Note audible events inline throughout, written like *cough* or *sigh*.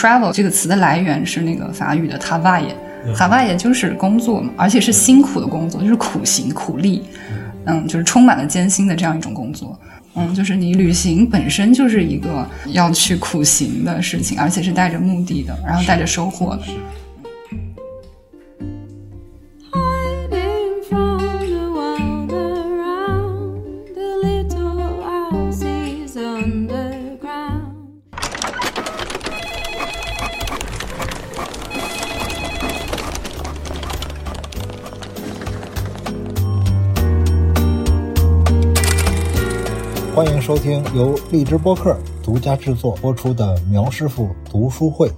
travel 这个词的来源是那个法语的 travail，travail 就是工作嘛，而且是辛苦的工作，就是苦行苦力，嗯，就是充满了艰辛的这样一种工作。嗯，就是你旅行本身就是一个要去苦行的事情，而且是带着目的的，然后带着收获的。收听由荔枝播客独家制作播出的苗师傅读书会。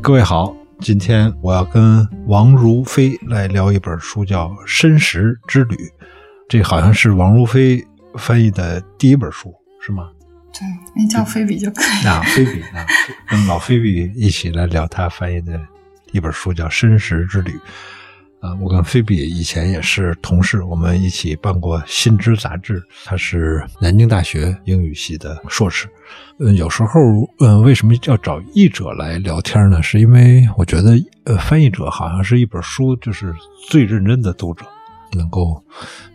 各位好，今天我要跟王如飞来聊一本书，叫《申时之旅》。这好像是王如飞翻译的第一本书，是吗？对，那叫菲比就可以。啊，菲比啊，跟老菲比一起来聊他翻译的一本书，叫《申时之旅》。啊，我跟菲比以前也是同事，我们一起办过《新知》杂志。他是南京大学英语系的硕士。嗯，有时候，嗯，为什么要找译者来聊天呢？是因为我觉得，呃，翻译者好像是一本书就是最认真的读者，能够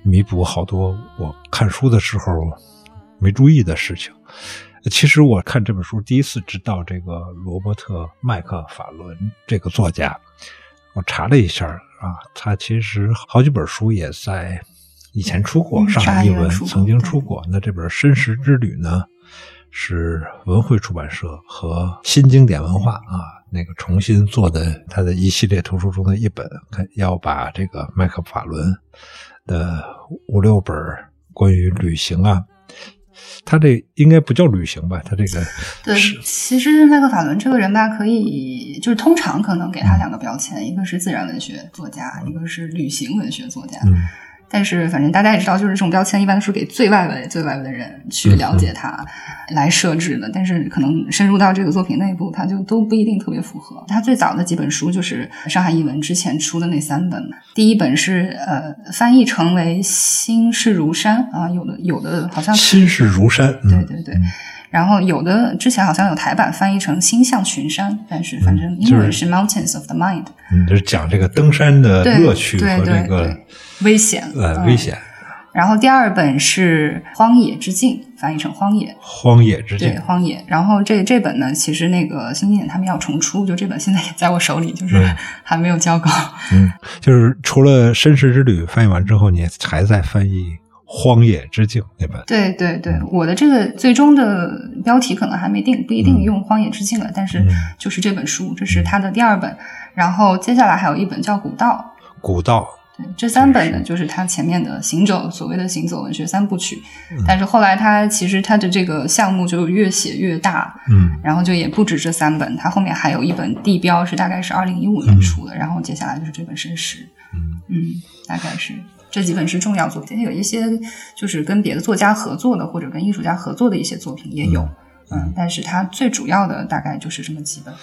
弥补好多我看书的时候没注意的事情。其实我看这本书第一次知道这个罗伯特·麦克法伦这个作家，我查了一下啊，他其实好几本书也在以前出过，嗯上海译文曾经出过。那这本《申时之旅》呢，是文汇出版社和新经典文化啊那个重新做的他的一系列图书中的一本，看要把这个麦克法伦的五六本关于旅行啊。他这应该不叫旅行吧？他这个 *laughs* 对，其实麦克法伦这个人吧，可以就是通常可能给他两个标签，一个是自然文学作家，一个是旅行文学作家。嗯但是反正大家也知道，就是这种标签一般都是给最外围、最外围的人去了解它来设置的。但是可能深入到这个作品内部，它就都不一定特别符合。他最早的几本书就是上海译文之前出的那三本，第一本是呃翻译成为《心事如山》啊，有的有的好像心事如山，嗯对对对。然后有的之前好像有台版翻译成“星象群山”，但是反正英文是 “Mountains of the Mind”，嗯，就是讲这个登山的乐趣对和这个危险嗯呃危险，然后第二本是《荒野之境》，翻译成《荒野》，荒野之境对，境《荒野》。然后这这本呢，其实那个新经典他们要重出，就这本现在也在我手里，就是嗯还没有交稿。嗯，就是除了《绅士之旅》翻译完之后，你还在翻译《荒野之境》那本。对对对，我的这个最终的标题可能还没定，不一定用《荒野之境》了，但是嗯。就是这本书，这是他的第二本。然后接下来还有一本叫《古道》，古道，对，这三本呢，就是。他前面的行走所谓的行走文学三部曲，嗯。但是后来他其实他的这个项目就越写越大，嗯。然后就也不止这三本，他后面还有一本地标是大概是二零一五年出的，然后接下来就是这本申时，嗯。嗯，大概是这几本是重要作品，有一些就是跟别的作家合作的或者跟艺术家合作的一些作品也有，嗯，但是它最主要的大概就是这么几本。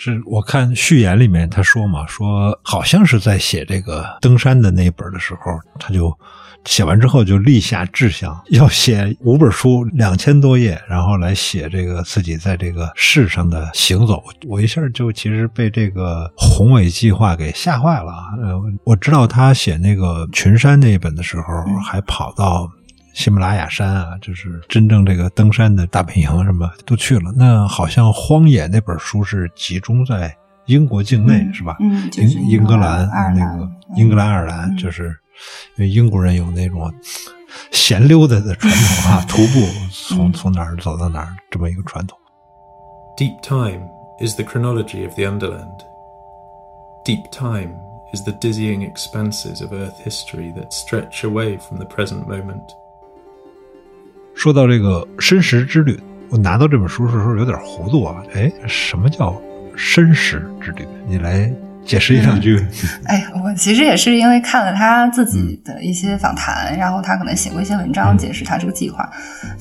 是我看序言里面他说嘛，说好像是在写这个登山的那一本的时候，他就写完之后就立下志向，要写五本书，两千多页，然后来写这个自己在这个世上的行走。我一下就其实被这个宏伟计划给吓坏了。呃，我知道他写那个群山那一本的时候，还跑到。喜马拉雅山啊，就是真正这个登山的大本营什么都去了。那好像《荒野》那本书是集中在英国境内，嗯是吧？嗯就是英英格兰兰那个嗯英格兰、爱尔兰，嗯就是因为英国人有那种闲溜达的传统啊，徒步从嗯从哪儿走到哪儿这么一个传统。Deep time is the chronology of the Underland. Deep time is the dizzying expanses of Earth history that stretch away from the present moment. 说到这个申时之旅，我拿到这本书的时候有点糊涂啊。哎，什么叫申时之旅？你来解释一两句。哎，我其实也是因为看了他自己的一些访谈，然后他可能写过一些文章解释他这个计划，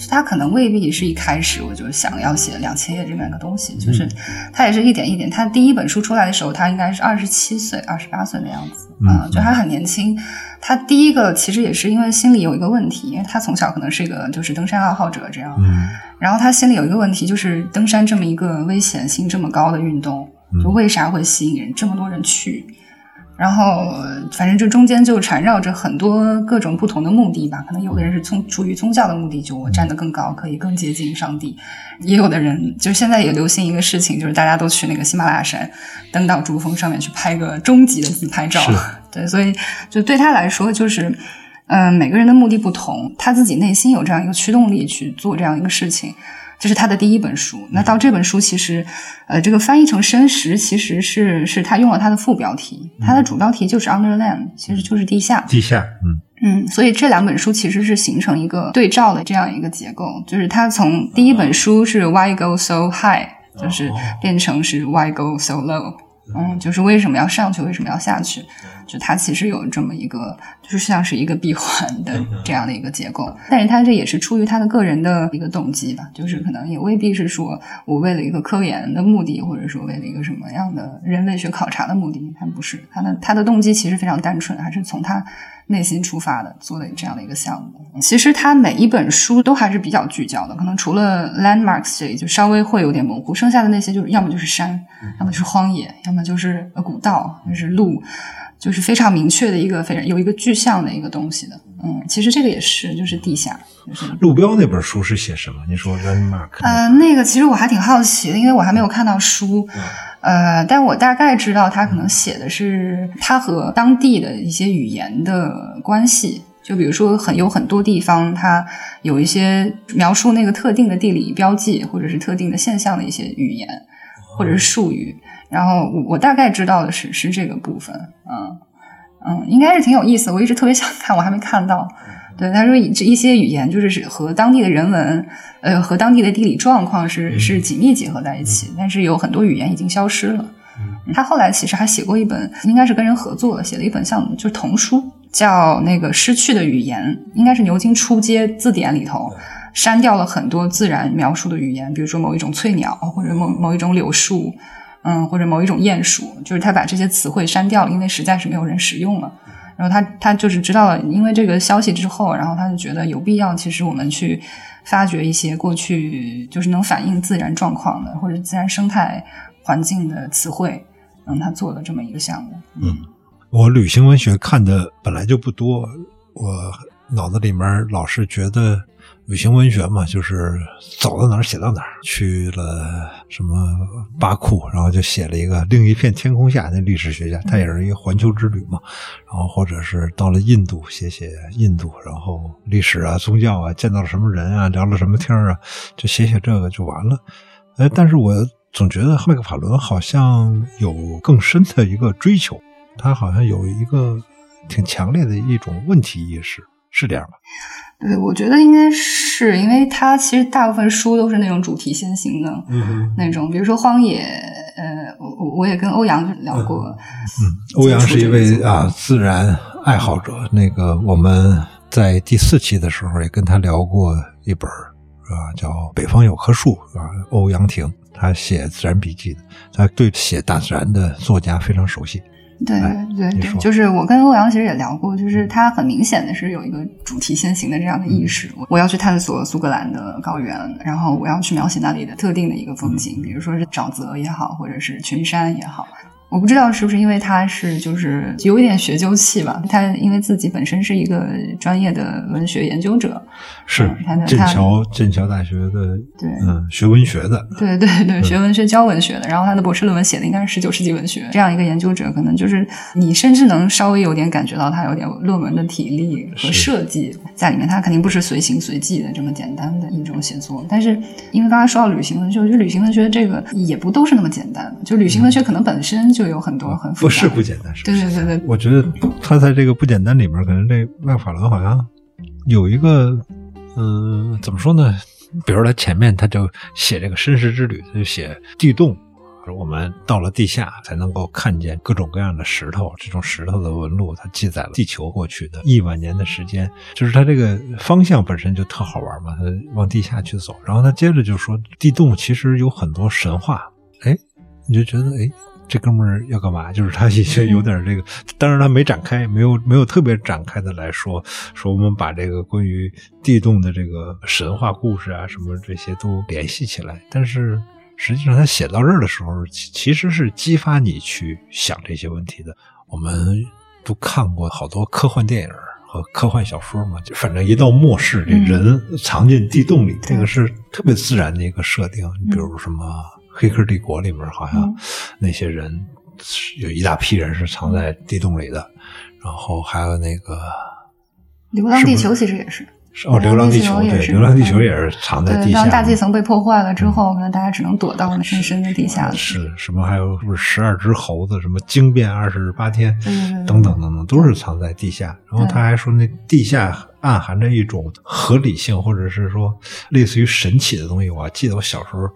他可能未必是一开始我就想要写两千页这么样一个东西，就是他也是一点一点。他第一本书出来的时候，他应该是二十七岁、二十八岁的样子。嗯就还很年轻。他第一个其实也是因为心里有一个问题，因为他从小可能是一个就是登山爱好者这样，嗯然后他心里有一个问题，就是登山这么一个危险性这么高的运动，就为啥会吸引人这么多人去？然后呃反正这中间就缠绕着很多各种不同的目的吧。可能有的人是从出于宗教的目的，就我站得更高，可以更接近上帝；也有的人就是现在也流行一个事情，就是大家都去那个喜马拉雅山，登到珠峰上面去拍个终极的自拍照。对，所以就对他来说，就是嗯、每个人的目的不同，他自己内心有这样一个驱动力去做这样一个事情。这是他的第一本书。那到这本书，其实，呃，这个翻译成深石，其实是是他用了他的副标题，他的主标题就是 Underland，其实就是地下。地下，嗯。嗯，所以这两本书其实是形成一个对照的这样一个结构，就是它从第一本书是 Why Go So High，就是变成是 Why Go So Low，嗯，就是为什么要上去，为什么要下去，就它其实有这么一个，就是像是一个闭环的这样的一个结构，但是他这也是出于他的个人的一个动机吧，就是可能也未必是说我为了一个科研的目的，或者说为了一个什么样的人类学考察的目的，他不是他的他的动机其实非常单纯，还是从他内心出发的做的这样的一个项目。其实他每一本书都还是比较聚焦的，可能除了 landmarks 这里就稍微会有点模糊，剩下的那些就是要么就是山，要么就是荒野，要么就是呃古道，就是路。就是非常明确的一个非常有一个具象的一个东西的，嗯，其实这个也是，就是地下，路标那本书是写什么？你说 landmark？呃，那个其实我还挺好奇的，因为我还没有看到书，呃，但我大概知道他可能写的是他和当地的一些语言的关系。就比如说很有很多地方，它有一些描述那个特定的地理标记或者是特定的现象的一些语言或者是术语。然后我我大概知道的是是这个部分，嗯嗯，应该是挺有意思的。我一直特别 *laughs* 想看，我还没看到。对，他说这一些语言就是是和当地的人文，呃，和当地的地理状况是是紧密结合在一起，但是有很多语言已经消失了。他后来其实还写过一本，应该是跟人合作写了一本像就是童书，叫那个《失去的语言》，应该是牛津初阶字典里头删掉了很多自然描述的语言，比如说某一种翠鸟或者某某一种柳树，嗯，或者某一种鼹鼠，就是他把这些词汇删掉了，因为实在是没有人使用了。然后他他就是知道了，因为这个消息之后，然后他就觉得有必要，其实我们去发掘一些过去就是能反映自然状况的或者自然生态环境的词汇，嗯，他做了这么一个项目。嗯，我旅行文学看的本来就不多，我脑子里面老是觉得旅行文学嘛，就是走到哪儿写到哪儿。去了什么巴库，然后就写了一个另一片天空下，那历史学家他也是一个环球之旅嘛。然后或者是到了印度写写印度，然后历史啊、宗教啊，见到了什么人啊，聊了什么天啊，就写写这个就完了。哎，但是我总觉得麦克法伦好像有更深的一个追求，他好像有一个挺强烈的一种问题意识，是这样吧？对，我觉得应该是因为他其实大部分书都是那种主题先行的，嗯那种，比如说《荒野》，呃，我我我也跟欧阳聊过，嗯，欧阳是一位啊自然爱好者。那个我们在第四期的时候也跟他聊过一本啊，叫《北方有棵树》啊，欧阳婷，他写自然笔记的，他对写大自然的作家非常熟悉。对哎对对，就是我跟欧阳其实也聊过，就是他很明显的是有一个主题先行的这样的意识，我要去探索苏格兰的高原，然后我要去描写那里的特定的一个风景，比如说是沼泽也好，或者是群山也好。我不知道是不是因为他是就是有一点学究气吧，他因为自己本身是一个专业的文学研究者，是嗯他的剑桥剑桥大学的，对嗯，学文学的，对对对，学文学教文学的，然后他的博士论文写的应该是十九世纪文学，这样一个研究者，可能就是你甚至能稍微有点感觉到他有点论文的体力和设计在里面，他肯定不是随行随记的这么简单的一种写作。但是因为刚才说到旅行文学，我觉得旅行文学这个也不都是那么简单，就旅行文学可能本身就有很多很复杂不是不简单，是不是对对对对，我觉得他在这个不简单里面，可能这麦克法伦好像有一个，嗯、怎么说呢？比如他前面他就写这个绅士之旅，他就写地洞。我们到了地下才能够看见各种各样的石头，这种石头的纹路，它记载了地球过去的亿万年的时间。就是它这个方向本身就特好玩嘛，它往地下去走。然后他接着就说，地洞其实有很多神话，哎，你就觉得哎，这哥们儿要干嘛？就是他已经有点这个，当然他没展开，没有没有特别展开的来说，说我们把这个关于地洞的这个神话故事啊什么这些都联系起来。但是实际上他写到这儿的时候，其其实是激发你去想这些问题的。我们都看过好多科幻电影和科幻小说嘛，就反正一到末世，这人藏进地洞里，这个是特别自然的一个设定。你比如什么《黑客帝国》里面，好像那些人有一大批人是藏在地洞里的，然后还有那个流浪地球其实也是。哦，流浪地球对，流浪地球也是藏在，地下当大气。层被破坏了之后，可能大家只能躲到那深深的地下了。是什么？还有是不是十二只猴子？什么惊变二十八天等等等等，都是藏在地下。然后他还说，那地下暗含着一种合理性，或者是说类似于神奇的东西。我还记得我小时候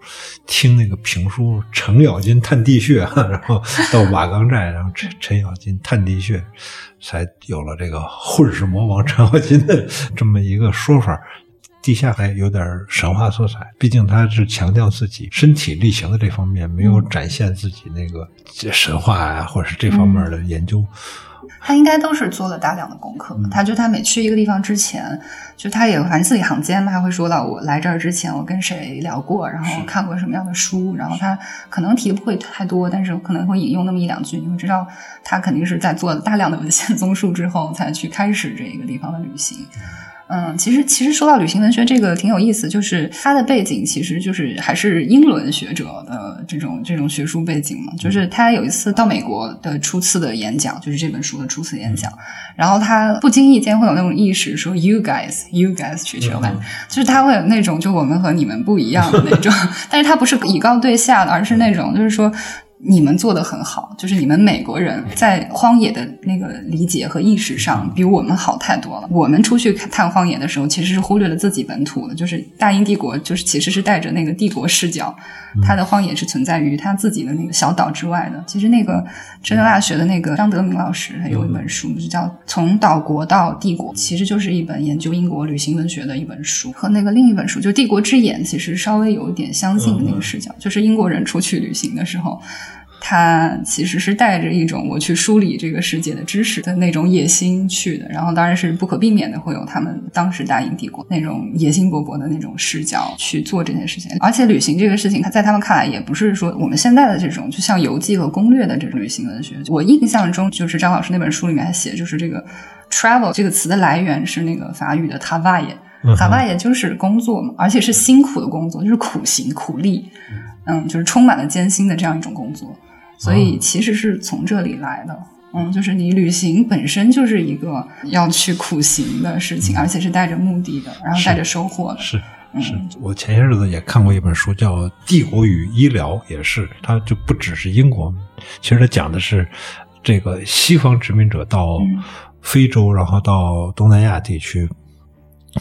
听那个评书《程咬金探地穴》，然后到瓦岗寨，然后陈陈咬金探地穴，才有了这个混世魔王程咬金的这么一个说法。地下还有点神话色彩，毕竟他是强调自己身体力行的这方面，没有展现自己那个神话啊，或者是这方面的研究。他应该都是做了大量的功课。嗯他就他每去一个地方之前，就他也反正字里行间嘛，他会说到我来这儿之前我跟谁聊过，然后看过什么样的书，然后他可能提不会太多，但是可能会引用那么一两句，你会知道他肯定是在做了大量的文献 *laughs* 综述之后才去开始这一个地方的旅行。嗯，其实其实说到旅行文学这个挺有意思，就是它的背景其实就是还是英伦学者的这种这种学术背景嘛。就是他有一次到美国的初次的演讲，就是这本书的初次演讲，然后他不经意间会有那种意识说 “you guys, you guys 去球班”，就是他会有那种就我们和你们不一样的那种，*laughs* 但是他不是以高对下的，而是那种就是说。你们做的很好，就是你们美国人在荒野的那个理解和意识上比我们好太多了。我们出去探荒野的时候，其实是忽略了自己本土的，就是大英帝国，就是其实是带着那个帝国视角，它的荒野是存在于他自己的那个小岛之外的。其实那个浙江大学的那个张德明老师，他有一本书，就叫《从岛国到帝国》，其实就是一本研究英国旅行文学的一本书，和那个另一本书就《帝国之眼》其实稍微有一点相近的那个视角，就是英国人出去旅行的时候。他其实是带着一种我去梳理这个世界的知识的那种野心去的，然后当然是不可避免的会有他们当时大英帝国那种野心勃勃的那种视角去做这件事情。而且旅行这个事情，他在他们看来也不是说我们现在的这种就像游记和攻略的这种旅行文学。我印象中就是张老师那本书里面还写，就是这个 travel 这个词的来源是那个法语的 travail。海外也就是工作嘛，而且是辛苦的工作，就是苦行苦力，嗯，就是充满了艰辛的这样一种工作，所以其实是从这里来的。嗯，就是你旅行本身就是一个要去苦行的事情，而且是带着目的的，然后带着收获的。是是，我前些日子也看过一本书，叫《帝国与医疗》，也是，它就不只是英国，其实它讲的是这个西方殖民者到非洲，然后到东南亚地区。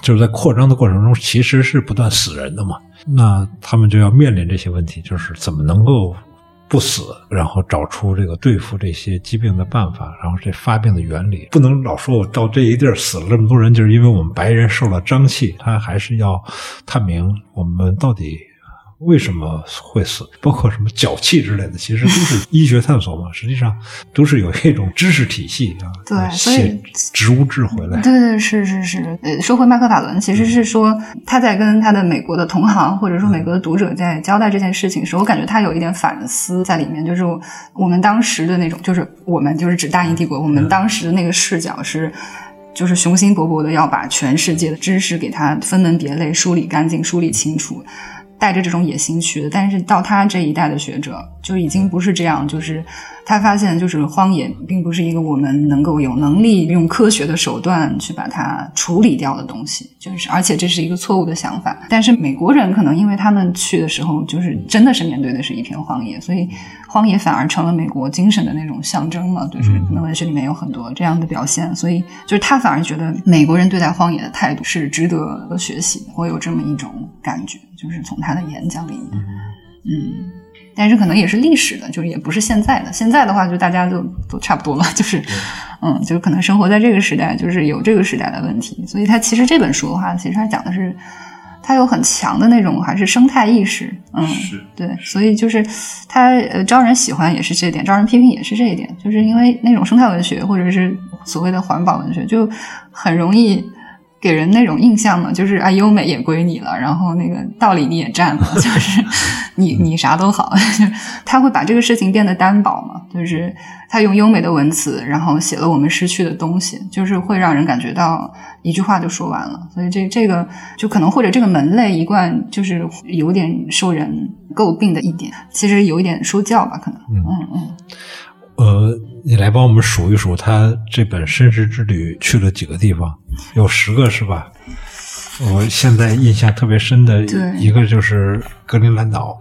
就是在扩张的过程中，其实是不断死人的嘛。那他们就要面临这些问题，就是怎么能够不死，然后找出这个对付这些疾病的办法，然后这发病的原理。不能老说我到这一地儿死了这么多人，就是因为我们白人受了瘴气。他还是要探明我们到底。为什么会死？包括什么脚气之类的，其实都是医学探索嘛。*laughs* 实际上都是有一种知识体系啊，对，所以植物志回来。对对是是是。呃，说回麦克法伦，其实是说他在跟他的美国的同行或者说美国的读者在交代这件事情时，我感觉他有一点反思在里面，就是我们当时的那种，就是我们就是指大英帝国，我们当时的那个视角是。就是雄心勃勃的要把全世界的知识给它分门别类、梳理干净、梳理清楚，带着这种野心去的。但是到他这一代的学者，就已经不是这样，就是他发现，就是荒野并不是一个我们能够有能力用科学的手段去把它处理掉的东西，就是而且这是一个错误的想法。但是美国人可能因为他们去的时候，就是真的是面对的是一片荒野，所以荒野反而成了美国精神的那种象征嘛。就是可能文学里面有很多这样的表现，所以就是他反而觉得美国人对待荒野的态度是值得学习，我有这么一种感觉，就是从他的演讲里面，嗯。但是可能也是历史的，就是也不是现在的。现在的话，就大家都都差不多了，就是，嗯，就是可能生活在这个时代，就是有这个时代的问题。所以它其实这本书的话，其实它讲的是它有很强的那种还是生态意识，嗯，对，所以就是它呃招人喜欢也是这一点，招人批评也是这一点，就是因为那种生态文学或者是所谓的环保文学，就很容易给人那种印象嘛，就是啊优美也归你了，然后那个道理你也占了，*laughs* 就是你你啥都好，他会把这个事情变得单薄嘛，就是他用优美的文词，然后写了我们失去的东西，就是会让人感觉到一句话就说完了，所以这这个就可能或者这个门类一贯就是有点受人诟病的一点，其实有一点说教吧，可能，嗯嗯。呃，你来帮我们数一数，他这本《绅士之旅》去了几个地方？有十个是吧？我现在印象特别深的一个就是格陵兰岛，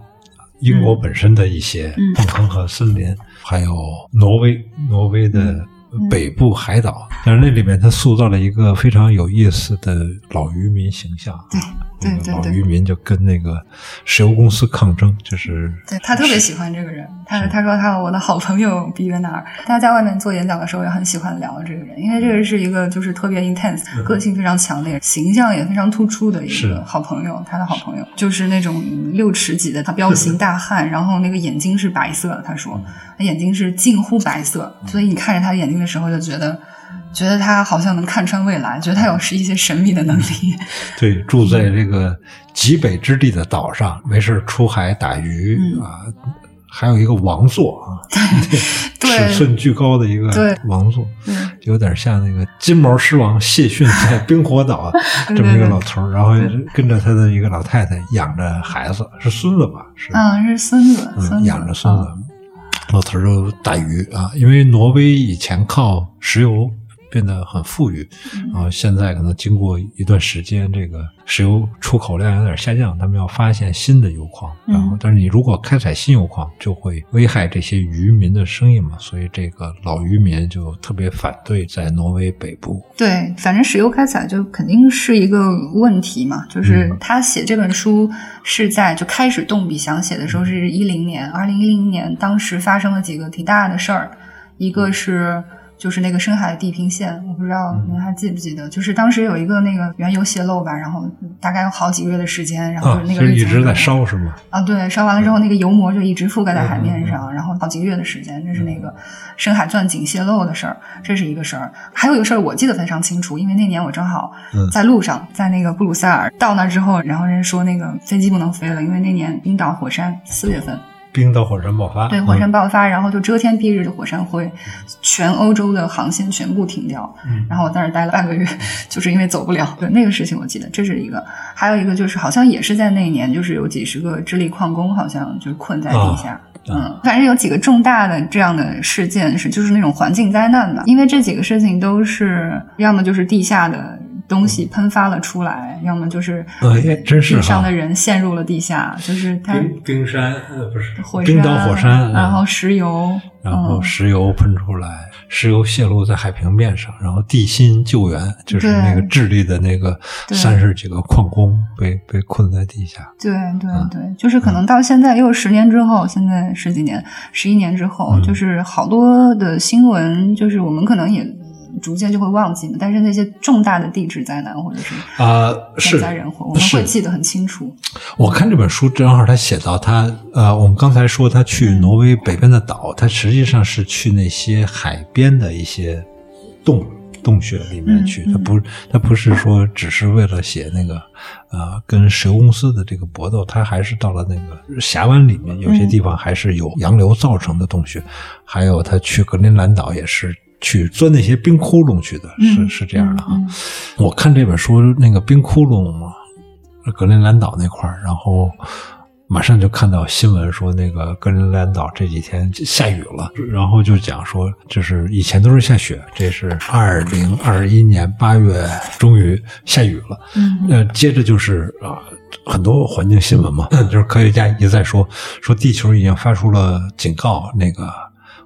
英国本身的一些嗯矿坑和森林，还有挪威，挪威的北部海岛。但是那里面他塑造了一个非常有意思的老渔民形象。对那个老对对渔民就跟那个石油公司抗争，就是对他特别喜欢这个人，他他说他我的好朋友比约纳尔，他在外面做演讲的时候也很喜欢聊这个人，因为这个是一个就是特别 intense、个性非常强烈、形象也非常突出的一个好朋友，他的好朋友就是那种六尺几的他彪形 *laughs* 大汉，然后那个眼睛是白色的，他说他眼睛是近乎白色，所以你看着他的眼睛的时候就觉得。觉得他好像能看穿未来，觉得他有是一些神秘的能力。*laughs* 对，住在这个极北之地的岛上，没事儿出海打鱼、嗯。啊，还有一个王座啊，对 *laughs* 尺寸巨高的一个王座，有点像那个金毛狮王谢逊在冰火岛 *laughs* 这么一个老头儿，然后跟着他的一个老太太养着孩子，是孙子吧？是，嗯，是孙子，孙嗯，子。养着孙子。嗯。老头儿就打鱼啊，因为挪威以前靠石油变得很富裕，嗯然后现在可能经过一段时间，这个石油出口量有点下降，他们要发现新的油矿，嗯然后但是你如果开采新油矿，就会危害这些渔民的生意嘛，所以这个老渔民就特别反对在挪威北部。对，反正石油开采就肯定是一个问题嘛。就是嗯他写这本书是在就开始动笔想写的时候是一零年，二零一零年，当时发生了几个挺大的事儿，一个是。就是那个深海地平线，我不知道嗯你们还记不记得？就是当时有一个那个原油泄漏吧，然后大概有好几个月的时间，然后啊，那就是一直在烧是吗？啊，对，烧完了之后，那个油膜就一直覆盖在海面嗯上，然后好几个月的时间，这是那个深海钻井泄漏的事儿，这是一个事儿。还有一个事儿我记得非常清楚，因为那年我正好嗯在路上，在那个布鲁塞尔到那之后，然后人家说那个飞机不能飞了，因为那年冰岛火山四月份，冰的火山爆发，对，火山嗯爆发，然后就遮天蔽日的火山灰，全欧洲的航线全部停掉。嗯然后我在那儿待了半个月，*laughs* 就是因为走不了。对，那个事情我记得，这是一个。还有一个就是，好像也是在那一年，就是有几十个智利矿工好像就困在地下。啊嗯，反正有几个重大的这样的事件是，就是那种环境灾难吧。因为这几个事情都是要么就是地下的东西喷发了出来，要么就是哎真是地上的人陷入了地下，就是它冰冰山呃不是火山，冰岛火山，然后嗯石油，然后嗯石油喷出来，石油泄露在海平面上，然后地心救援就是那个智利的那个三十几个矿工被被困在地下。对对嗯对，就是可能到现在又十年之后，现在十几年、十一年之后，嗯就是好多的新闻，就是我们可能也逐渐就会忘记嘛。但是那些重大的地质灾难或者是啊、天是灾人祸，我们会记得很清楚。我看这本书正好他写到他呃，我们刚才说他去挪威北边的岛，他实际上是去那些海边的一些洞洞穴里面去，嗯他不他不是说只是为了写那个呃跟石油公司的这个搏斗，他还是到了那个峡湾里面，有些地方还是有洋流造成的洞穴，还有他去格陵兰岛也是。去钻那些冰窟窿去的，是嗯是这样的哈。嗯我看这本书那个冰窟窿嘛，格陵兰岛那块儿，然后马上就看到新闻说那个格陵兰岛这几天下雨了，然后就讲说，就是以前都是下雪，这是二零二一年八月终于下雨了。嗯呃，接着就是啊、很多环境新闻嘛，就是科学家一再说说地球已经发出了警告，那个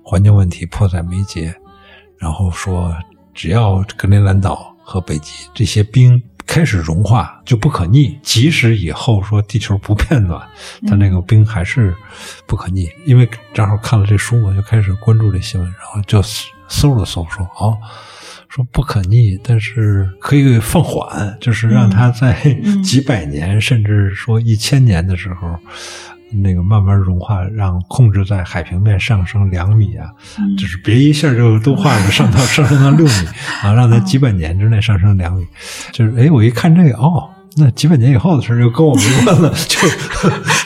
环境问题迫在眉睫，然后说只要格陵兰岛和北极这些冰开始融化就不可逆，即使以后说地球不变暖，它那个冰还是不可逆。因为正好看了这书，我就开始关注这新闻，然后就搜了搜说哦。说不可逆，但是可以放缓，就是让它在 *laughs* 几百年，甚至说一千年的时候。那个慢慢融化，让控制在海平面上升两米啊，嗯就是别一下就都化了，上到 *laughs* 上升到六米啊，让它几百年之内上升两米。就是哎，我一看这个哦，那几百年以后的事儿就跟我没关了，就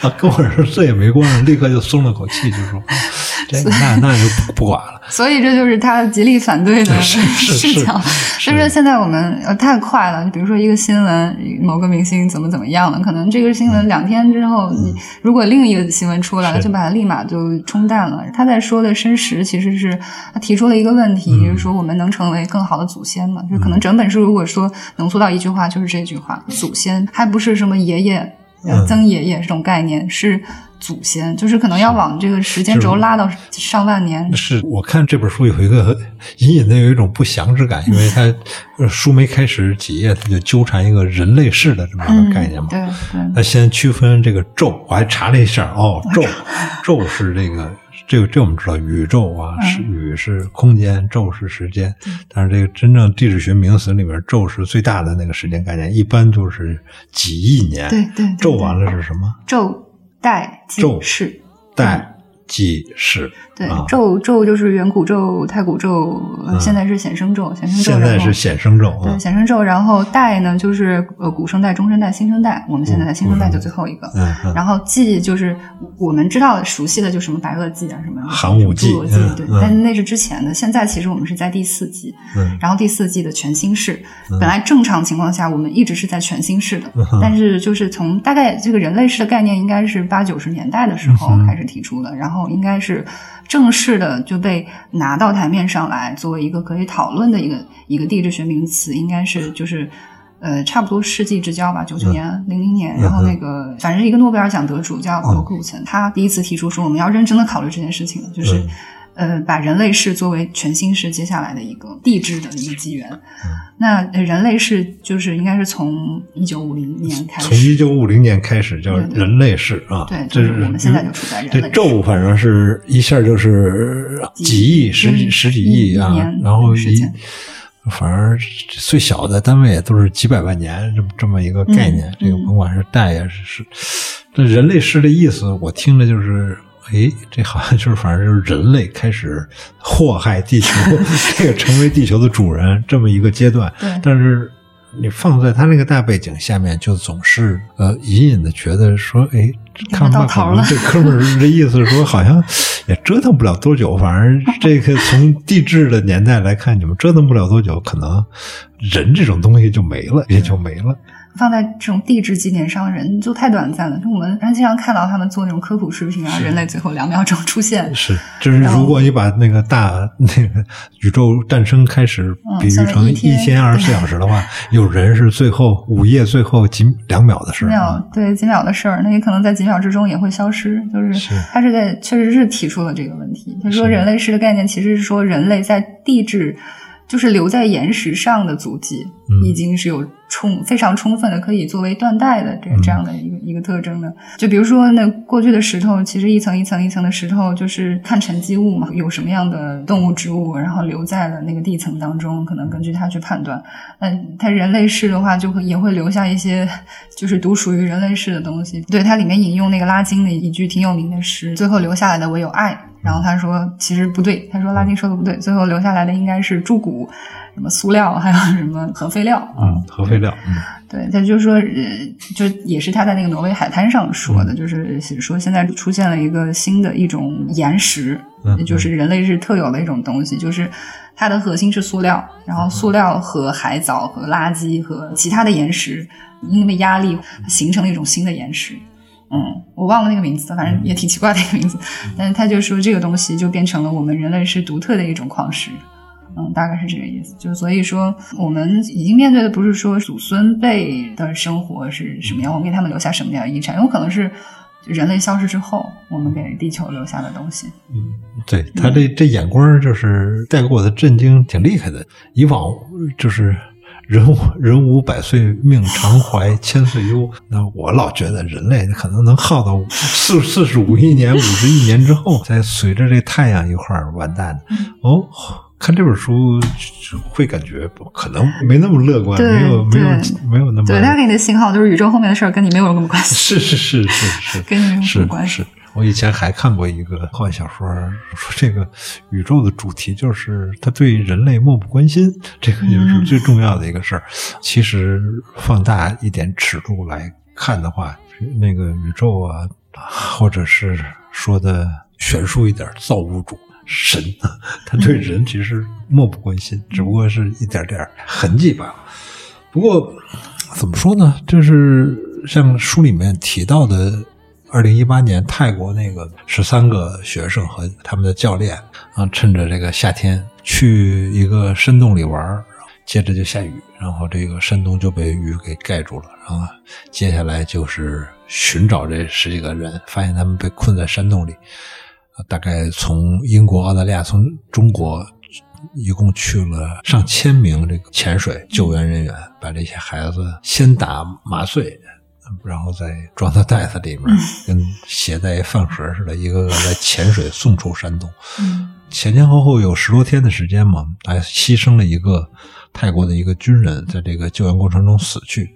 啊 *laughs* 跟我说这也没关了，立刻就松了口气，就说、哦、这个那那就不不管了。*laughs* 所以这就是他极力反对的视角。是就是现在我们呃太快了，比如说一个新闻，某个明星怎么怎么样了，可能这个新闻两天之后，你如果另一个新闻出来了，就把它立马就冲淡了。他在说的申时其实是他提出了一个问题，嗯就是说我们能成为更好的祖先吗？就是可能整本书如果说浓缩到一句话，就是这句话：祖先还不是什么爷爷、曾爷爷这种概念，是。祖先就是可能要往这个时间轴拉到上万年，是我看这本书有一个隐隐的有一种不祥之感，因为它呃书没开始几页，它就纠缠一个人类世的这么一个概念嘛。嗯、对对。它先区分这个宙，我还查了一下，哦，宙，宙是这个。*laughs* 这个这我们知道，宇宙啊，嗯是宇是空间，宙是时间。但是这个真正地质学名词里面，宙是最大的那个时间概念，一般就是几亿年。对对对宙完了是什么？宙代纪宙世代纪世。对啊，宙宙就是远古咒、太古咒，现在是显生咒，显生咒。现在是显生宙啊对，。显生咒，然后代呢就是呃古生代、中生代、新生代，我们现在的新生代就最后一个。然后纪就是我们知道熟悉的，就什么白垩纪啊，什么寒武纪对嗯，但那是之前的。现在其实我们是在第四纪，嗯然后第四纪的全新世，本来正常情况下我们一直是在全新世的，嗯但是就是从大概这个人类世的概念应该是八九十年代的时候开始提出的，然后应该是正式的就被拿到台面上来作为一个可以讨论的一个一个地质学名词，应该是就是。呃，差不多世纪之交吧，九九年、零零年，然后那个反正是一个诺贝尔奖得主叫罗克伍岑，他第一次提出说我们要认真的考虑这件事情，就是。嗯呃，把人类世作为全新世接下来的一个地质的一个纪元。那呃人类世就是应该是从一九五零年开始，从一九五零年开始叫人类世啊，对这就是我们现在就处在人类这世宙反正是一下就是几亿、十几嗯十几亿啊，然后一反正最小的单位也都是几百万年这么这么一个概念嗯。这个甭管是代呀是是，这人类世的意思，我听着就是。哎，这好像就是，反正就是人类开始祸害地球，*laughs* 这个成为地球的主人这么一个阶段。对但是你放在他那个大背景下面，就总是呃隐隐的觉得说，哎，看到麦头了这哥们儿这意思是说，好像也折腾不了多久。反正这个 *laughs* 从地质的年代来看，你们折腾不了多久，可能人这种东西就没了，也就没了。放在这种地质纪念上，人就太短暂了。就我们经常看到他们做那种科普视频啊，人类最后两秒钟出现，是，就是如果你把那个大那个宇宙诞生开始嗯比喻成一天天二十四小时的话，有人是最后午夜最后几两秒的事几儿啊。秒对几秒的事儿，那也可能在几秒之中也会消失。就是是他是在确实是提出了这个问题。他说人类世的概念其实是说人类在地质。就是留在岩石上的足迹，嗯已经是有充非常充分的可以作为断代的这这样的一个、一个特征的。就比如说，那过去的石头，其实一层一层一层的石头，就是看沉积物嘛，有什么样的动物、植物，然后留在了那个地层当中，可能根据它去判断。嗯，它人类世的话，就会也会留下一些就是独属于人类世的东西。对，它里面引用那个拉丁的一句挺有名的诗，最后留下来的唯有爱。然后他说，其实不对，他说拉丁说的不对，最后留下来的应该是猪骨、什么塑料，还有什么核废料。嗯，核废料，嗯，对，他就说，呃，就也是他在那个挪威海滩上说的，就是说现在出现了一个新的一种岩石，嗯就是人类是特有的一种东西，就是它的核心是塑料，然后塑料和海藻和垃圾和其他的岩石因为压力形成了一种新的岩石。嗯，我忘了那个名字，反正也挺奇怪的一个名字。但是他就说这个东西就变成了我们人类是独特的一种矿石。嗯，大概是这个意思。就所以说，我们已经面对的不是说祖孙辈的生活是什么样，我们给他们留下什么样的遗产，有可能是人类消失之后，我们给地球留下的东西。嗯对他这这眼光就是带给我的震惊挺厉害的。以往就是人无 *laughs* 人无百岁命，常怀千岁忧。那我老觉得人类可能能耗到四四十五亿年、五十亿年之后，再随着这太阳一块儿完蛋的。哦，看这本书会感觉可能没那么乐观，没有没有没有那么对他给你的信号就是宇宙后面的事儿跟你没有什么关系。是是是是是，*laughs* 跟你没有什么关系是。我以前还看过一个科幻小说，说这个宇宙的主题就是它对人类漠不关心，这个就是最重要的一个事儿。其实放大一点尺度来看的话，那个宇宙啊，或者是说的悬殊一点，造物主。神啊，他对人其实漠不关心，只不过是一点点痕迹罢了。不过怎么说呢？就是像书里面提到的，二零一八年泰国那个十三个学生和他们的教练啊，趁着这个夏天去一个山洞里玩，接着就下雨，然后这个山洞就被雨给盖住了。然后接下来就是寻找这十几个人，发现他们被困在山洞里。大概从英国、澳大利亚、从中国，一共去了上千名这个潜水救援人员，把这些孩子先打麻醉，然后再装到袋子里面，跟携带饭盒似的，一个个在潜水送出山洞。嗯前前后后有十多天的时间嘛，还牺牲了一个泰国的一个军人，在这个救援过程中死去。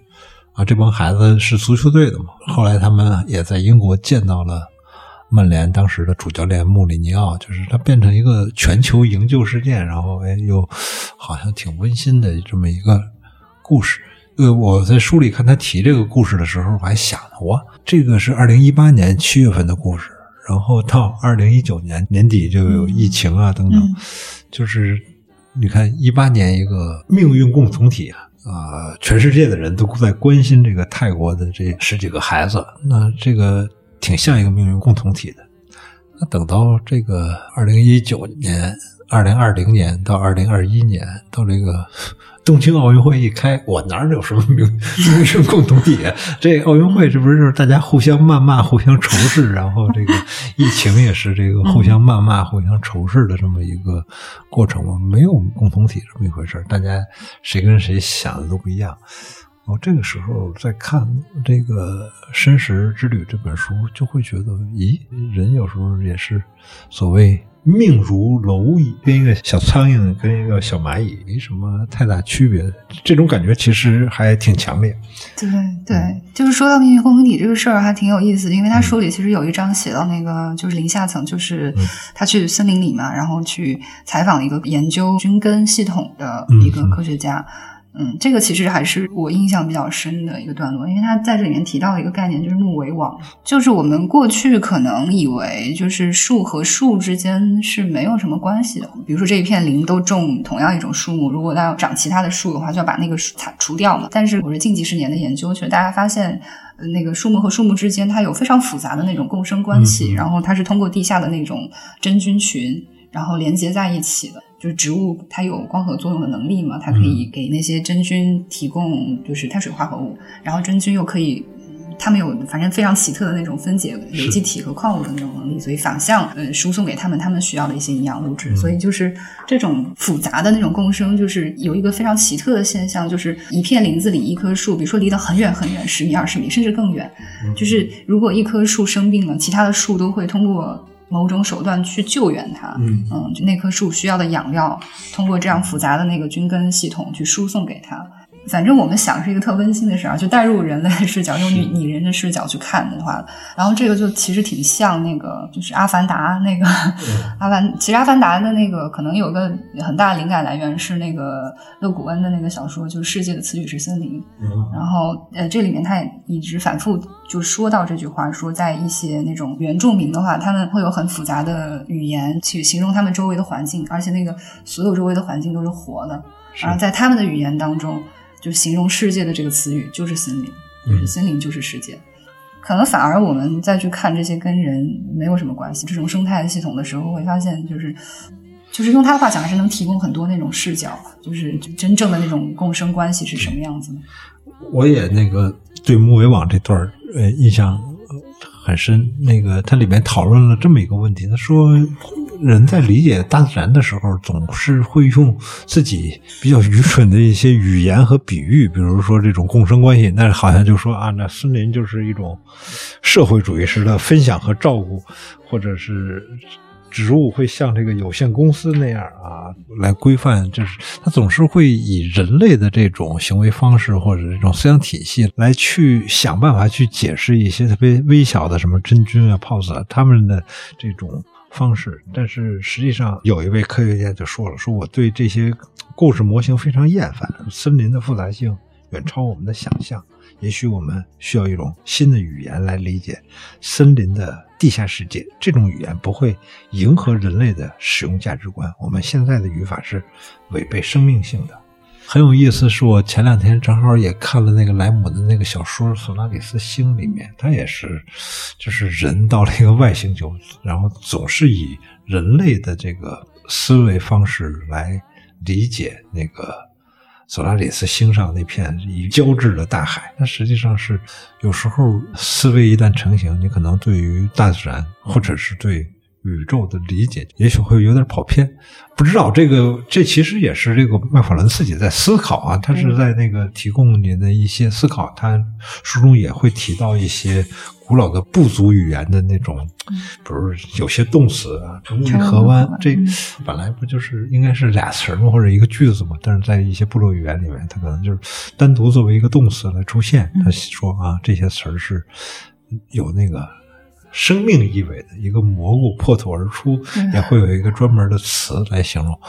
啊，这帮孩子是足球队的嘛，后来他们也在英国见到了。曼联当时的主教练穆里尼奥，就是他变成一个全球营救事件，然后哎又好像挺温馨的这么一个故事。呃，我在书里看他提这个故事的时候，我还想呢，我这个是二零一八年七月份的故事，然后到二零一九年年底就有疫情啊等等，嗯就是你看一八年一个命运共同体啊。啊、全世界的人都在关心这个泰国的这十几个孩子，那这个挺像一个命运共同体的。那等到这个二零一九年、二零二零年到二零二一年，到这个东京奥运会一开，我哪有什么命命运共同体啊？这奥运会这不是就是大家互相谩骂、互相仇视，然后这个疫情也是这个互相谩骂、互相仇视的这么一个过程吗？没有共同体这么一回事，大家谁跟谁想的都不一样。我这个时候在看这个《申时之旅》这本书，就会觉得，咦，人有时候也是所谓命如蝼蚁，跟一个小苍蝇跟一个小蚂蚁没什么太大区别。这种感觉其实还挺强烈。对对，就是说到命运共同体这个事儿，还挺有意思的，因为他书里其实有一章写到那个，就是林下层，就是嗯他去森林里嘛，然后去采访一个研究菌根系统的一个科学家。嗯，这个其实还是我印象比较深的一个段落，因为他在这里面提到一个概念，就是木围网，就是我们过去可能以为就是树和树之间是没有什么关系的，比如说这一片林都种同样一种树木，如果它要长其他的树的话，就要把那个树铲除掉嘛。但是我是近几十年的研究，其实大家发现。呃那个树木和树木之间，它有非常复杂的那种共生关系，嗯嗯然后它是通过地下的那种真菌群，然后连接在一起的。就是植物它有光合作用的能力嘛，它可以给那些真菌提供就是碳水化合物，然后真菌又可以。它们有反正非常奇特的那种分解有机体和矿物的那种能力，所以反向呃输送给他们他们需要的一些营养物质。所以就是这种复杂的那种共生，就是有一个非常奇特的现象，就是一片林子里一棵树，比如说离得很远很远，十米、二十米，甚至更远，就是如果一棵树生病了，其他的树都会通过某种手段去救援它。嗯就那棵树需要的养料，通过这样复杂的那个菌根系统去输送给它。反正我们想是一个特温馨的事儿，就带入人类的视角，用拟拟人的视角去看的话，然后这个就其实挺像那个，就是《阿凡达》那个阿凡，其实《阿凡达》的那个可能有个很大的灵感来源是那个勒古恩的那个小说，就是《世界的词语是森林》。然后呃，这里面他也一直反复就说到这句话，说在一些那种原住民的话，他们会有很复杂的语言去形容他们周围的环境，而且那个所有周围的环境都是活的，然后在他们的语言当中，就形容世界的这个词语就是森林，就是森林就是世界。可能反而我们再去看这些跟人没有什么关系这种生态系统的时候，会发现就是。就是用他的话讲，还是能提供很多那种视角，就是真正的那种共生关系是什么样子的。我也那个对木围网这段儿呃印象呃很深。那个它里面讨论了这么一个问题，他说人在理解大自然的时候，总是会用自己比较愚蠢的一些语言和比喻，比如说这种共生关系，那好像就说啊，那森林就是一种社会主义式的分享和照顾，或者是。植物会像这个有限公司那样啊来规范，就是它总是会以人类的这种行为方式或者这种思想体系来去想办法去解释一些特别微小的什么真菌啊、泡子啊他们的这种方式。但是实际上，有一位科学家就说了，说我对这些故事模型非常厌烦，森林的复杂性远超我们的想象。也许我们需要一种新的语言来理解森林的地下世界。这种语言不会迎合人类的使用价值观。我们现在的语法是违背生命性的。很有意思，是我前两天正好也看了那个莱姆的那个小说《索拉里斯星》里面，他也是，就是人到了一个外星球，然后总是以人类的这个思维方式来理解那个。索拉里斯星上那片已交织的大海，它实际上是有时候思维一旦成型，你可能对于大自然或者是对宇宙的理解，也许会有点跑偏。不知道这个，这其实也是这个麦法伦自己在思考啊，他是在那个提供你的一些思考。他书中也会提到一些古老的部族语言的那种，比如有些动词啊，成语河湾，这本来不就是应该是俩词儿吗，或者一个句子嘛？但是在一些部落语言里面，它可能就是单独作为一个动词来出现。他说啊，这些词儿是有那个。生命意味的一个蘑菇破土而出，也会有一个专门的词来形容，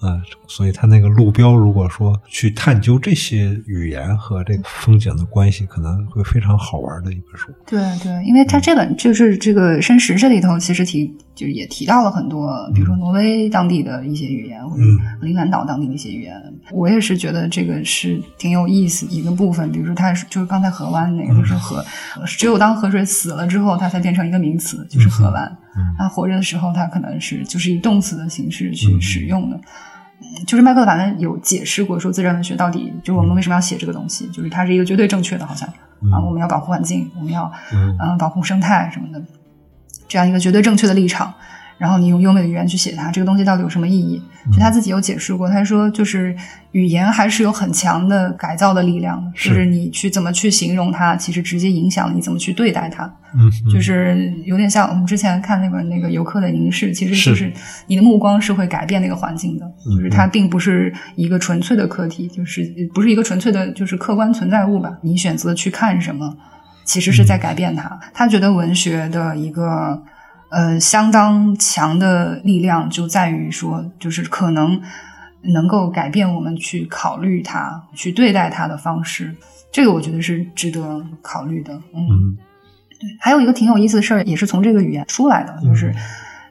呃，所以他那个路标，如果说去探究这些语言和这个风景的关系，可能会非常好玩的一本书。对对，因为他这本就是这个《山石》这里头，其实提就是也提到了很多，比如说挪威当地的一些语言，或者格陵兰岛当地的一些语言。我也是觉得这个是挺有意思一个部分。比如说，它是就是刚才河湾那个，就是河，只有当河水死了之后，它才变成一个名词，就是河湾。它活着的时候，它可能是就是以动词的形式去使用的。就是麦克反正有解释过，说自然文学到底就是我们为什么要写这个东西，就是它是一个绝对正确的，好像啊，我们要保护环境，我们要嗯保护生态什么的，这样一个绝对正确的立场。然后你用优美的语言去写它，这个东西到底有什么意义？就他自己有解释过，他说就是语言还是有很强的改造的力量的，就是你去怎么去形容它，其实直接影响你怎么去对待它。嗯，就是有点像我们之前看那本那个游客的凝视，其实就是你的目光是会改变那个环境的，就是它并不是一个纯粹的客体，就是不是一个纯粹的，就是客观存在物吧？你选择去看什么，其实是在改变他。他觉得文学的一个。呃，相当强的力量就在于说，就是可能能够改变我们去考虑它、去对待它的方式。这个我觉得是值得考虑的。嗯，对。还有一个挺有意思的事儿，也是从这个语言出来的，就是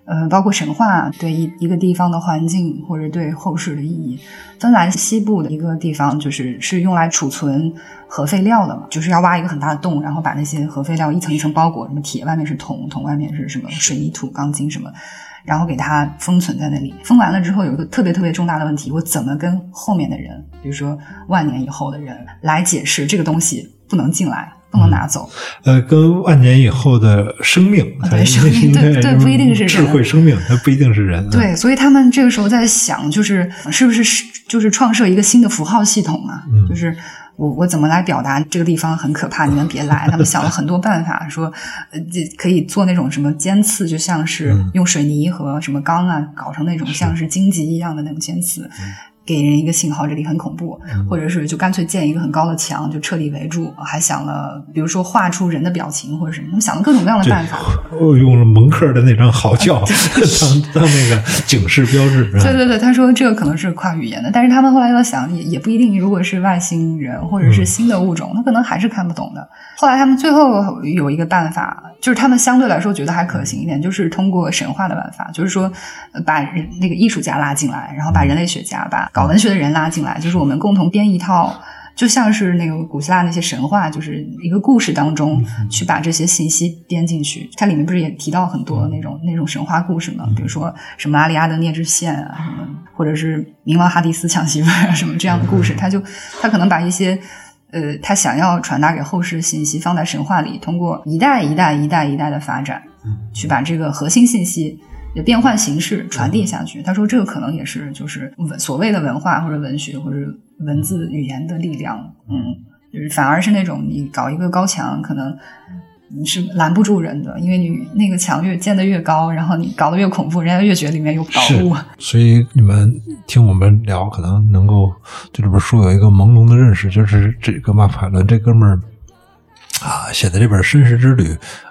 呃，包括神话对一一个地方的环境或者对后世的意义。芬兰西部的一个地方，就是是用来储存。核废料的嘛，就是要挖一个很大的洞，然后把那些核废料一层一层包裹，什么铁外面是铜，铜外面是什么水泥土钢筋什么，然后给它封存在那里。封完了之后，有一个特别特别重大的问题，我怎么跟后面的人，比如说万年以后的人来解释这个东西不能进来，不能拿走？呃，跟万年以后的生命，对生命，对对，不一定是智慧生命，它不一定是人。对，所以他们这个时候在想，就是是不是是就是创设一个新的符号系统啊？就是。我我怎么来表达这个地方很可怕？*laughs* 你们别来！他们想了很多办法，说呃，这可以做那种什么尖刺，就像是用水泥和什么钢啊搞成那种像是荆棘一样的那种尖刺。给人一个信号，这里很恐怖，或者是就干脆建一个很高的墙，就彻底围住。还想了，比如说画出人的表情或者什么，他们想了各种各样的办法。我用了蒙克的那张嚎叫当当那个警示标志。对对对，他说这个可能是跨语言的，但是他们后来又想，也也不一定。如果是外星人或者是新的物种，他可能还是看不懂的。后来他们最后有一个办法，就是他们相对来说觉得还可行一点，就是通过神话的办法，就是说把人那个艺术家拉进来，然后把人类学家把。搞文学的人拉进来，就是我们共同编一套，就像是那个古希腊那些神话，就是一个故事当中去把这些信息编进去。它里面不是也提到很多那种那种神话故事吗？比如说什么阿里阿德涅之线啊，什么或者是冥王哈迪斯抢媳妇啊，什么这样的故事。他就他可能把一些呃他想要传达给后世的信息放在神话里，通过一代一代一代一代的发展，去把这个核心信息。的变换形式传递下去。他说，这个可能也是就是文所谓的文化或者文学或者文字语言的力量。嗯，就是反而是那种你搞一个高墙，可能你是拦不住人的，因为你那个墙越建得越高，然后你搞得越恐怖，人家越觉得里面有宝是物。，所以你们听我们聊，可能能够对这本书有一个朦胧的认识，就是这个马法伦这哥们儿啊写的这本《绅士之旅》，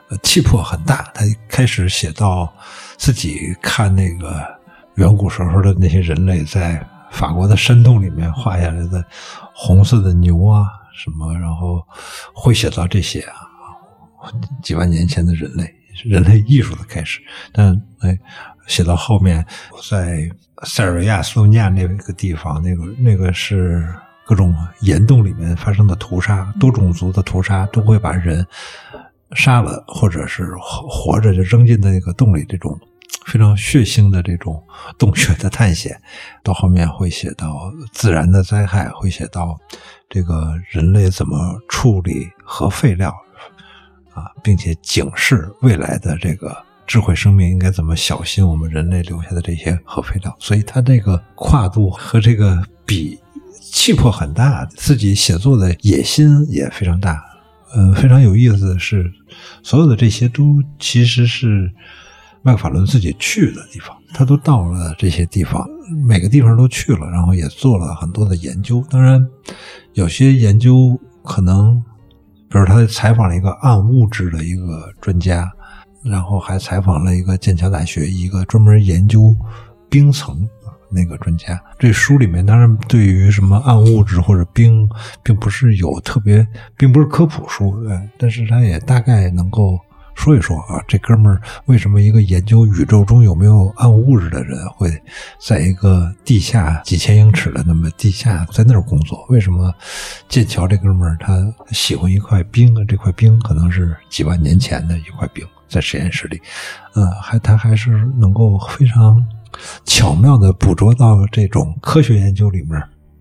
呃，气魄很大。他开始写到自己看那个远古时候的那些人类在法国的山洞里面画下来的红色的牛啊什么，然后会写到这些啊，几万年前的人类，人类艺术的开始。但哎，写到后面，在塞尔维亚、斯洛尼亚那个地方，那个那个是各种岩洞里面发生的屠杀，多种族的屠杀都会把人杀了，或者是活活着就扔进那个洞里，这种非常血腥的这种 *laughs* 洞穴的探险，到后面会写到自然的灾害，会写到这个人类怎么处理核废料啊，并且警示未来的这个智慧生命应该怎么小心我们人类留下的这些核废料。所以他这个跨度和这个比气魄很大，自己写作的野心也非常大。呃，非常有意思的是，所有的这些都其实是麦克法伦自己去的地方，他都到了这些地方，每个地方都去了，然后也做了很多的研究。当然，有些研究可能，比如他采访了一个暗物质的一个专家，然后还采访了一个剑桥大学一个专门研究冰层那个专家。这书里面当然对于什么暗物质或者冰，并不是有特别，并不是科普书，呃，但是他也大概能够。说一说啊，这哥们儿为什么一个研究宇宙中有没有暗物质的人会在一个地下几千英尺的那么地下在那儿工作？为什么剑桥这哥们儿他喜欢一块冰啊？这块冰可能是几万年前的一块冰，在实验室里，呃，还他还是能够非常巧妙的捕捉到这种科学研究里面。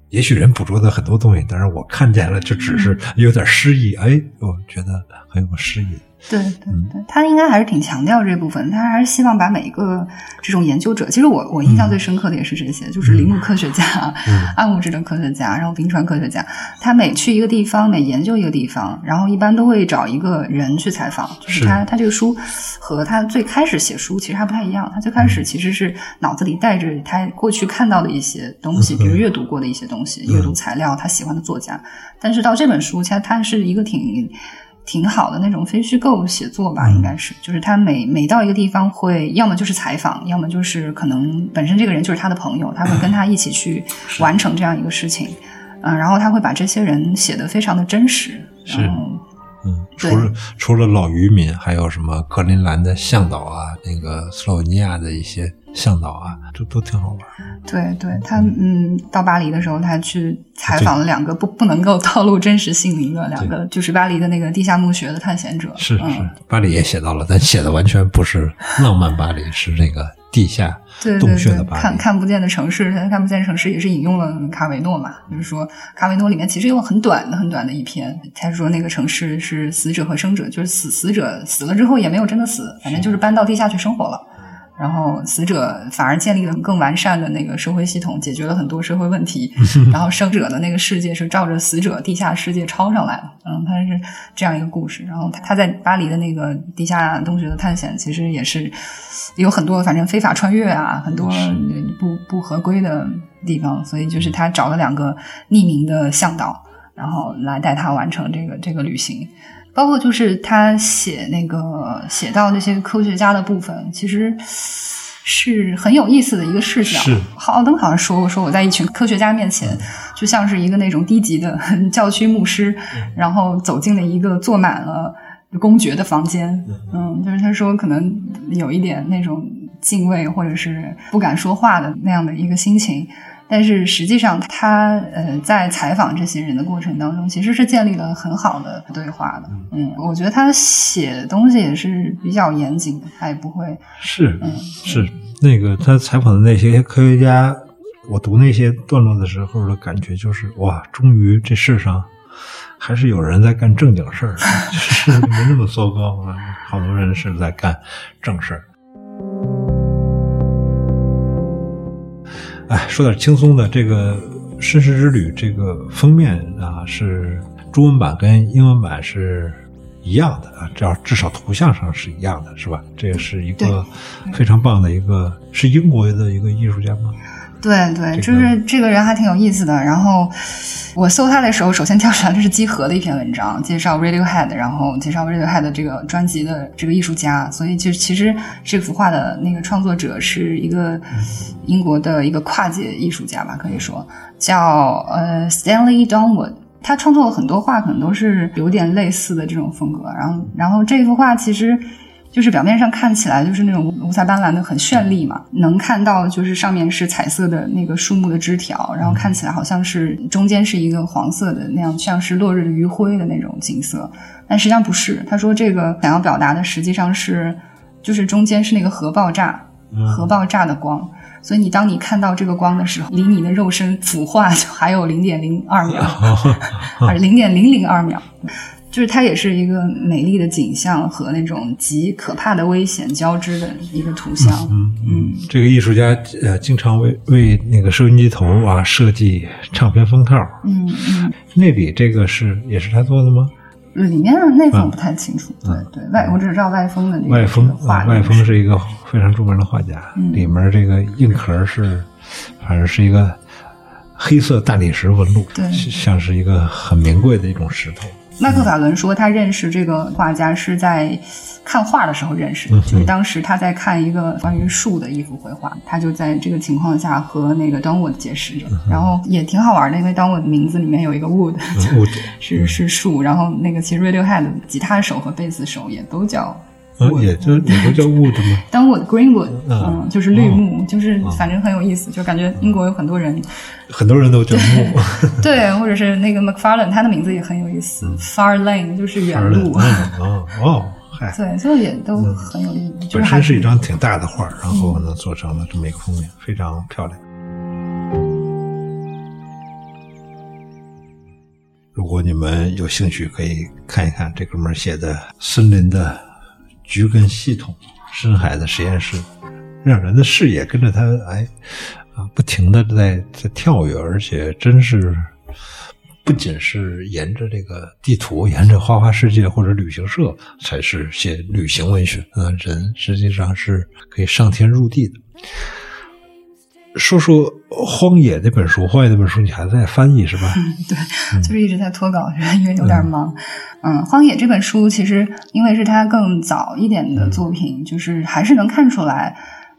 也许人捕捉的很多东西，但是我看见了，就只是有点诗意。哎，我觉得很有诗意。对对对，他应该还是挺强调这部分，他还是希望把每一个这种研究者，其实我我印象最深刻的也是这些，就是林木科学家、*laughs* 暗物质的科学家，然后冰川科学家，他每去一个地方，每研究一个地方，然后一般都会找一个人去采访，就是他他这个书和他最开始写书其实还不太一样，他最开始其实是脑子里带着他过去看到的一些东西，比如阅读过的一些东西，阅读材料，他喜欢的作家，但是到这本书，其实他是一个挺。挺好的那种非虚构写作吧，应该是，就是他每每到一个地方会，要么就是采访，要么就是可能本身这个人就是他的朋友，他会跟他一起去完成这样一个事情，嗯、然后他会把这些人写得非常的真实，是。然后嗯，除了除了老渔民，还有什么格陵兰的向导啊，那个斯洛文尼亚的一些向导啊，这都挺好玩。对对，他嗯，到巴黎的时候，他去采访了两个不不能够透露真实姓名的两个，就是巴黎的那个地下墓穴的探险者，嗯是是，巴黎也写到了，但写的完全不是浪漫巴黎，是这个地下对对洞穴的对，巴黎。看看不见的城市，他看不见的城市也是引用了卡维诺嘛，就是说卡维诺里面其实有很短的很短的一篇，他说那个城市是死者和生者，就是死死者死了之后也没有真的死，反正就是搬到地下去生活了。然后死者反而建立了更完善的那个社会系统，解决了很多社会问题。然后生者的那个世界是照着死者地下世界抄上来的，嗯，它是这样一个故事。然后他他在巴黎的那个地下洞穴的探险，其实也是有很多反正非法穿越啊，很多不不合规的地方，所以就是他找了两个匿名的向导，然后来带他完成这个这个旅行。包括就是他写那个写到那些科学家的部分，其实是很有意思的一个视角。是好登好像说过，说我在一群科学家面前，就像是一个那种低级的 *laughs* 教区牧师，然后走进了一个坐满了公爵的房间。嗯，就是他说可能有一点那种敬畏或者是不敢说话的那样的一个心情。但是实际上他，呃在采访这些人的过程当中，其实是建立了很好的对话的。嗯，我觉得他写的东西也是比较严谨的，他也不会是嗯是，那个他采访的那些科学家，我读那些段落的时候的感觉就是，哇，终于这世上还是有人在干正经事儿，*laughs* 就是没那么糟糕啊，好多人是在干正事儿。哎，说点轻松的，这个《绅士之旅》这个封面啊，是中文版跟英文版是一样的啊，至少至少图像上是一样的，是吧？这也是一个非常棒的一个，是英国的一个艺术家吗？对对，就是这个人还挺有意思的。然后我搜他的时候，首先跳出来的是集合的一篇文章，介绍 Radiohead，然后介绍 Radiohead 这个专辑的这个艺术家。所以就其实这幅画的那个创作者是一个英国的一个跨界艺术家吧，可以说叫呃 Stanley Donwood。他创作了很多画，可能都是有点类似的这种风格。然后，然后这幅画其实就是表面上看起来就是那种五彩斑斓的，很绚丽嘛，能看到就是上面是彩色的那个树木的枝条，然后看起来好像是中间是一个黄色的那样，像是落日的余晖的那种景色，但实际上不是。他说这个想要表达的实际上是，就是中间是那个核爆炸，核爆炸的光。所以你当你看到这个光的时候，离你的肉身腐化就还有零点零二秒，*laughs* 而零点零零二秒。就是它也是一个美丽的景象和那种极可怕的危险交织的一个图像。嗯嗯，这个艺术家呃，经常为为那个收音机头啊设计唱片封套。嗯嗯，那里这个是也是他做的吗？里面的内封不太清楚。对对，外我只知道外封的那个外封画啊，外封是一个非常著名的画家，嗯里面这个硬壳是，反正是一个黑色大理石纹路，对像是一个很名贵的一种石头。麦克法伦说，他认识这个画家是在看画的时候认识的，就是当时他在看一个关于树的一幅绘画，他就在这个情况下和那个 Donwood 结识的，然后也挺好玩的，因为 Donwood 名字里面有一个 wood，*laughs* 是是树，然后那个其实 Radiohead 的吉他手和贝斯手也都叫 *laughs* 嗯，也就也就叫物质吗？Donwood Greenwood，嗯嗯，就是绿木，就是反正很有意思，就感觉英国有很多人很多人都叫木。*laughs* 对，或者是那个 McFarlane，他的名字也很有意思，Far Lane 就是远路，哦哦，嗨，*laughs* 对，就也都很有意义，就是本身是一张挺大的画，然后呢做成了这么一个封面，非常漂亮。如果你们有兴趣，可以看一看这哥们儿写的《森林的菊根系统》《深海的实验室》，让人的视野跟着他哎啊不停的在在跳跃，而且真是不仅是沿着这个地图，沿着花花世界或者旅行社才是写旅行文学，啊，人实际上是可以上天入地的。说说《荒野》那本书，《荒野》那本书你还在翻译是吧？对，就是一直在脱稿，因为有点忙。嗯，《荒野》这本书其实因为是他更早一点的作品，就是还是能看出来。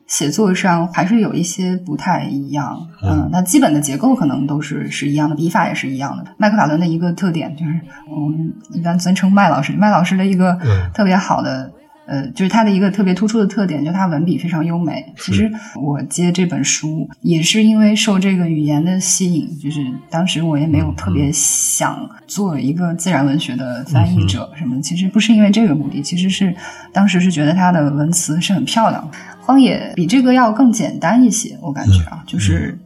写作上还是有一些不太一样，嗯，那基本的结构可能都是是一样的，笔法也是一样的。麦克法伦的一个特点就是，我们一般尊称麦老师，麦老师的一个嗯特别好的，呃，就是他的一个特别突出的特点，就是他文笔非常优美。其实我接这本书也是因为受这个语言的吸引，就是当时我也没有特别想做一个自然文学的翻译者什么的，其实不是因为这个目的，其实是当时是觉得他的文词是很漂亮。荒野比这个要更简单一些，我感觉啊，就是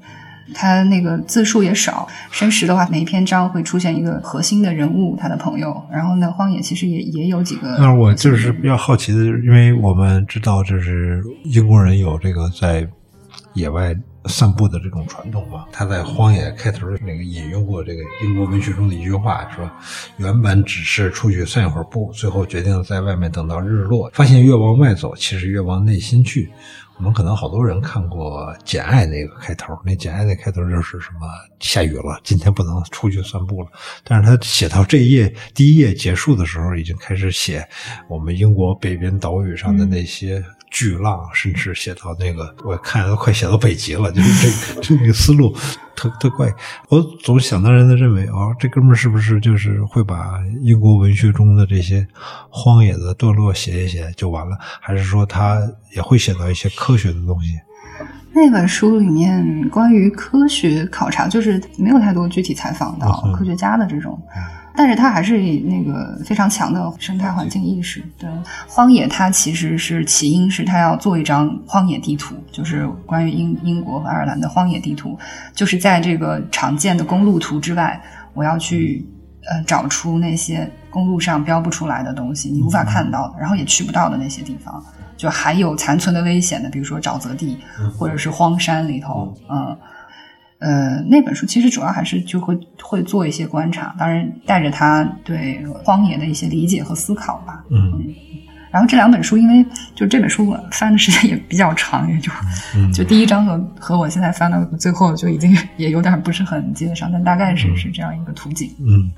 他那个字数也少。生食的话，每一篇章会出现一个核心的人物，他的朋友。然后呢，荒野其实也也有几个。那我就是比较好奇的，因为我们知道，就是英国人有这个在野外散步的这种传统嘛。他在《荒野》开头那个引用过这个英国文学中的一句话，说原本只是出去散一会儿步，最后决定在外面等到日落，发现越往外走，其实越往内心去。我们可能好多人看过《简爱》那个开头，那《简爱》那开头就是什么下雨了，今天不能出去散步了。但是他写到这一页第一页结束的时候，已经开始写我们英国北边岛屿上的那些巨浪，甚至写到那个我看都快写到北极了，就是这 *laughs* 这个思路特特怪。我总想当然的认为，哦，这哥们儿是不是就是会把英国文学中的这些荒野的段落写一写就完了？还是说他也会写到一些科学的东西？那本书里面关于科学考察，就是没有太多具体采访到科学家的这种，但是它还是那个非常强的生态环境意识。对，荒野它其实是起因是它要做一张荒野地图，就是关于英英国和爱尔兰的荒野地图，就是在这个常见的公路图之外，我要去呃找出那些公路上标不出来的东西，你无法看到的，然后也去不到的那些地方。就还有残存的危险的，比如说沼泽地或者是荒山里头，嗯，呃，那本书其实主要还是就会会做一些观察，当然带着他对荒野的一些理解和思考吧。嗯然后这两本书，因为就这本书我翻的时间 *laughs* 也比较长，也就、嗯就第一章和和我现在翻到最后就已经也有点不是很接得上，但大概是、是这样一个途径。嗯，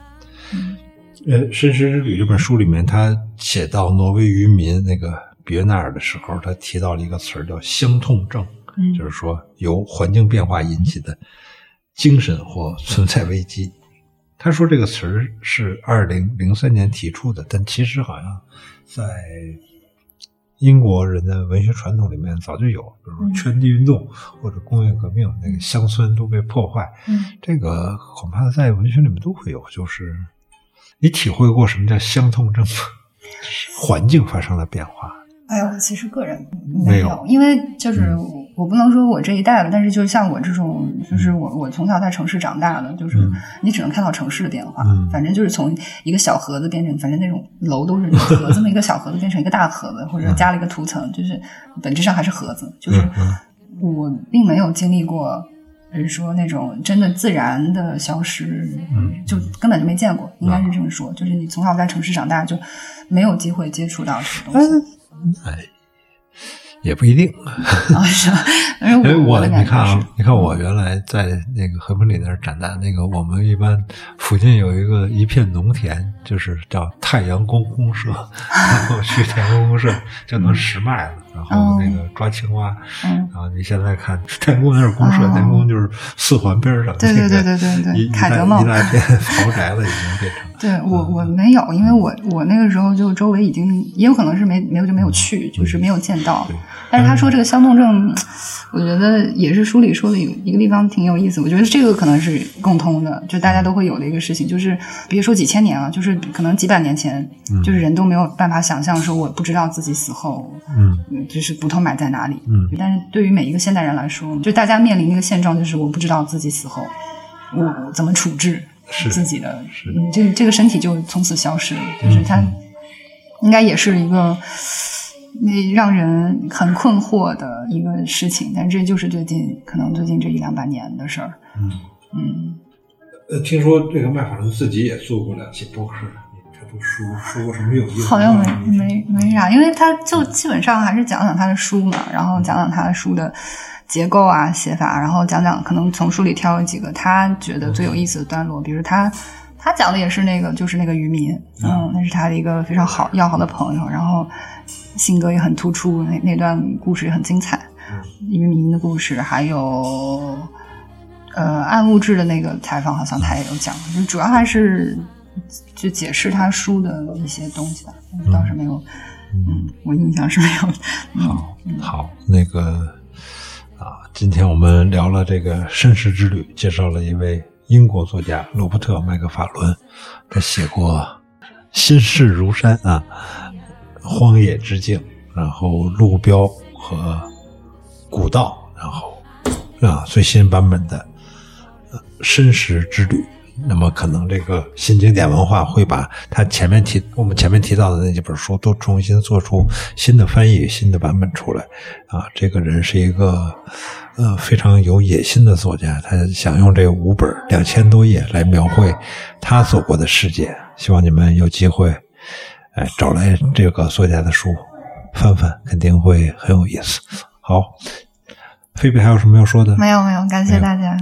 呃，《绅士之旅》这本书里面，他写到挪威渔民那个比约纳尔的时候，他提到了一个词儿叫“相痛症”，嗯就是说由环境变化引起的精神或存在危机。他说这个词儿是二零零三年提出的，但其实好像在英国人的文学传统里面早就有，比如说嗯圈地运动或者工业革命，那个乡村都被破坏。嗯这个恐怕在文学里面都会有。就是你体会过什么叫乡痛症吗？*laughs* 环境发生了变化。哎呀，我其实个人没有有，因为就是嗯我我不能说我这一代了，但是就像我这种，就是我我从小在城市长大的，就是嗯你只能看到城市的变化，嗯反正就是从一个小盒子变成，反正那种楼都是盒子嘛，一个小盒子变成一个大盒子，或者加了一个涂层，就是本质上还是盒子，就是我并没有经历过。比如说那种真的自然的消失，嗯就根本就没见过，应该是这么说。就是你从小在城市长大，就没有机会接触到这个东西。哎，也不一定。*laughs* 因为我你看啊，，你看我原来在那个和平里那儿长大，那个我们一般附近有一个一片农田，就是叫太阳宫公社，*laughs* 然后去太阳宫公社就能拾麦子，然后那个抓青蛙。嗯，然后你现在看天宫那是公社，哦太阳宫就是四环边上，对对那个对对对对凯德茂一大片豪宅了，已经变成。*laughs* 对我我没有，因为我我那个时候就周围已经也有可能是没没有就没有去，就是没有见到。但是他说这个相动症，我觉得也是书里说的有一个地方挺有意思。我觉得这个可能是共通的，就大家都会有的一个事情，就是别说几千年了，就是可能几百年前，就是人都没有办法想象说我不知道自己死后，嗯嗯就是骨头埋在哪里。嗯但是对于每一个现代人来说，就大家面临一个现状，就是我不知道自己死后我怎么处置自己的，是嗯，这个这个身体就从此消失了，就是它嗯应该也是一个那让人很困惑的一个事情，但这就是最近可能最近这一两百年的事儿。嗯。嗯，呃，听说这个麦法伦自己也做过两期播客，书说过什么有意思？好像没没没啥，因为他就基本上还是讲讲他的书嘛，然后讲讲他的书的结构啊、写法，然后讲讲可能从书里挑几个他觉得最有意思的段落，比如他他讲的也是那个就是那个渔民，嗯，那是他的一个非常好要好的朋友，然后性格也很突出，那那段故事也很精彩，渔民的故事，还有呃暗物质的那个采访，好像他也有讲，就主要还是就解释他书的一些东西吧，倒是没有，嗯，我印象是没有，嗯，好，那个啊，今天我们聊了这个绅士之旅，介绍了一位英国作家罗伯特·麦克法伦，他写过《心事如山》啊，《荒野之境》，然后《路标》和《古道》，然后啊最新版本的呃《绅士之旅》。那么可能这个新经典文化会把他前面提我们前面提到的那几本书都重新做出新的翻译、新的版本出来啊。这个人是一个呃非常有野心的作家，他想用这五本两千多页来描绘他走过的世界。希望你们有机会哎找来这个作家的书翻翻，肯定会很有意思。好，菲比还有什么要说的？没有没有，感谢大家，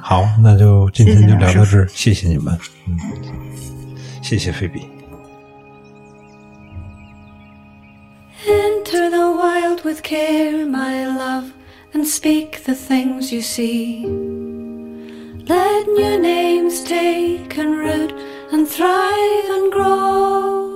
好，那就今天就聊到这儿，谢谢你们，嗯，谢谢菲比。 Enter the *laughs* wild with care, my love, and speak the things you see. Let new names take and root and thrive and grow.